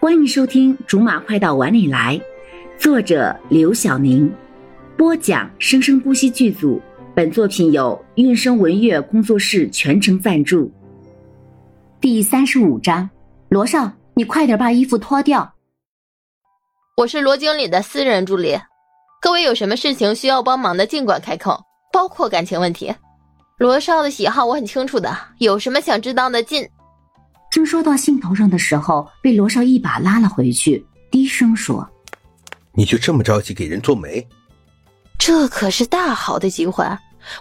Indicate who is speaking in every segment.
Speaker 1: 欢迎收听《竹马快到碗里来》，作者刘晓宁，播讲生生不息剧组。本作品由韵声文乐工作室全程赞助。第三十五章，罗少，你快点把衣服脱掉。
Speaker 2: 我是罗经理的私人助理，各位有什么事情需要帮忙的，尽管开口，包括感情问题。罗少的喜好我很清楚的，有什么想知道的尽。
Speaker 1: 正说到兴头上的时候，被罗少一把拉了回去，低声说：“
Speaker 3: 你就这么着急给人做媒？
Speaker 2: 这可是大好的机会，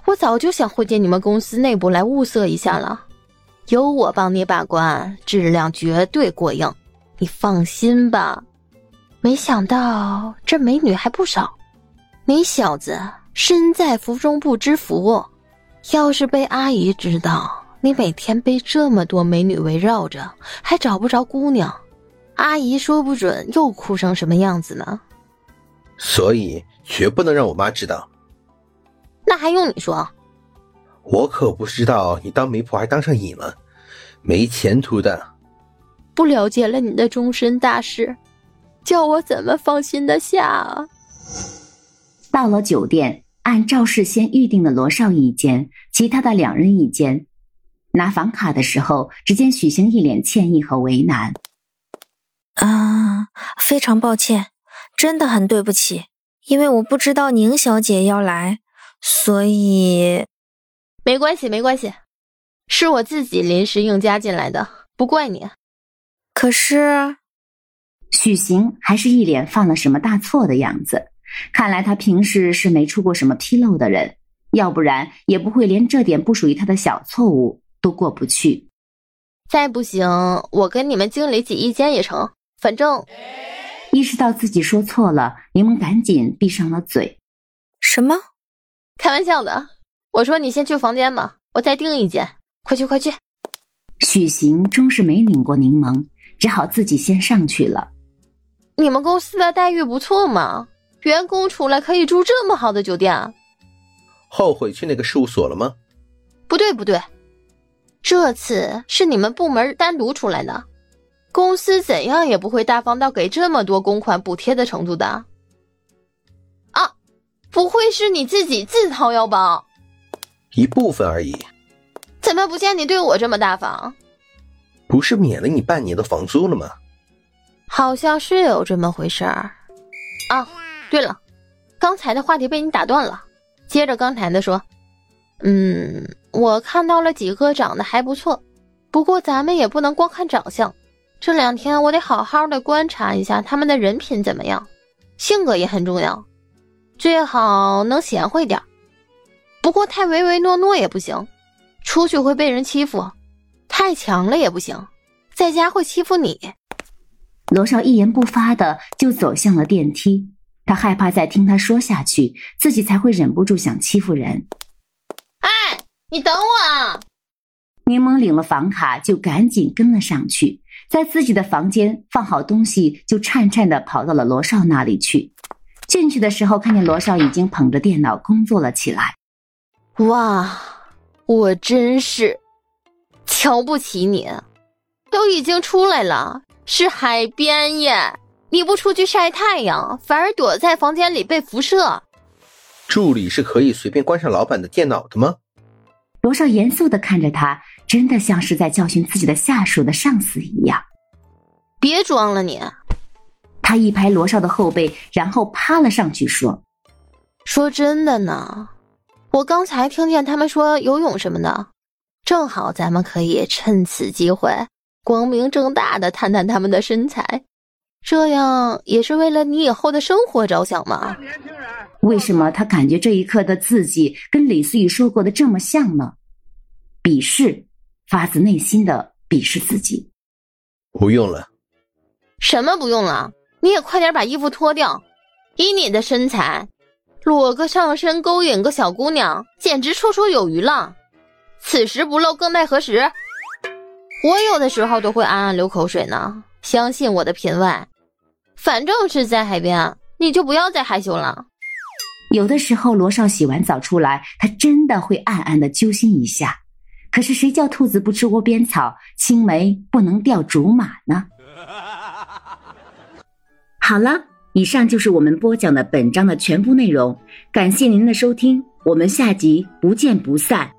Speaker 2: 我早就想混进你们公司内部来物色一下了。有我帮你把关，质量绝对过硬，你放心吧。没想到这美女还不少，你小子身在福中不知福，要是被阿姨知道……”你每天被这么多美女围绕着，还找不着姑娘，阿姨说不准又哭成什么样子呢。
Speaker 3: 所以绝不能让我妈知道。
Speaker 2: 那还用你说？
Speaker 3: 我可不知道你当媒婆还当上瘾了，没前途的。
Speaker 2: 不了解了你的终身大事，叫我怎么放心的下啊？
Speaker 1: 到了酒店，按赵事先预定的罗少一间，其他的两人一间。拿房卡的时候，只见许晴一脸歉意和为难。
Speaker 4: 啊，非常抱歉，真的很对不起，因为我不知道宁小姐要来，所以
Speaker 2: 没关系，没关系，是我自己临时硬加进来的，不怪你。
Speaker 4: 可是，
Speaker 1: 许行还是一脸犯了什么大错的样子。看来他平时是没出过什么纰漏的人，要不然也不会连这点不属于他的小错误。都过不去，
Speaker 2: 再不行，我跟你们经理挤一间也成。反正
Speaker 1: 意识到自己说错了，柠檬赶紧闭上了嘴。
Speaker 4: 什么？
Speaker 2: 开玩笑的。我说你先去房间吧，我再订一间。快去快去！
Speaker 1: 许行终是没拧过柠檬，只好自己先上去了。
Speaker 2: 你们公司的待遇不错嘛，员工出来可以住这么好的酒店。
Speaker 3: 后悔去那个事务所了吗？
Speaker 2: 不对不对。这次是你们部门单独出来的，公司怎样也不会大方到给这么多公款补贴的程度的。啊，不会是你自己自掏腰包？
Speaker 3: 一部分而已。
Speaker 2: 怎么不见你对我这么大方？
Speaker 3: 不是免了你半年的房租了吗？
Speaker 2: 好像是有这么回事儿。啊，对了，刚才的话题被你打断了，接着刚才的说。嗯，我看到了几个长得还不错，不过咱们也不能光看长相，这两天我得好好的观察一下他们的人品怎么样，性格也很重要，最好能贤惠点不过太唯唯诺诺也不行，出去会被人欺负；太强了也不行，在家会欺负你。
Speaker 1: 罗少一言不发的就走向了电梯，他害怕再听他说下去，自己才会忍不住想欺负人。
Speaker 2: 你等我啊！
Speaker 1: 柠檬领了房卡，就赶紧跟了上去，在自己的房间放好东西，就颤颤的跑到了罗少那里去。进去的时候，看见罗少已经捧着电脑工作了起来。
Speaker 2: 哇，我真是瞧不起你！都已经出来了，是海边耶！你不出去晒太阳，反而躲在房间里被辐射。
Speaker 3: 助理是可以随便关上老板的电脑的吗？
Speaker 1: 罗少严肃的看着他，真的像是在教训自己的下属的上司一样。
Speaker 2: 别装了你！
Speaker 1: 他一拍罗少的后背，然后趴了上去说：“
Speaker 2: 说真的呢，我刚才听见他们说游泳什么的，正好咱们可以趁此机会光明正大的探探他们的身材，这样也是为了你以后的生活着想嘛。”
Speaker 1: 为什么他感觉这一刻的自己跟李思雨说过的这么像呢？鄙视，发自内心的鄙视自己。
Speaker 3: 不用了。
Speaker 2: 什么不用了？你也快点把衣服脱掉。以你的身材，裸个上身勾引个小姑娘，简直绰绰有余了。此时不露，更待何时？我有的时候都会暗暗流口水呢。相信我的品味。反正是在海边，你就不要再害羞了。
Speaker 1: 有的时候，罗少洗完澡出来，他真的会暗暗的揪心一下。可是谁叫兔子不吃窝边草，青梅不能钓竹马呢？好了，以上就是我们播讲的本章的全部内容，感谢您的收听，我们下集不见不散。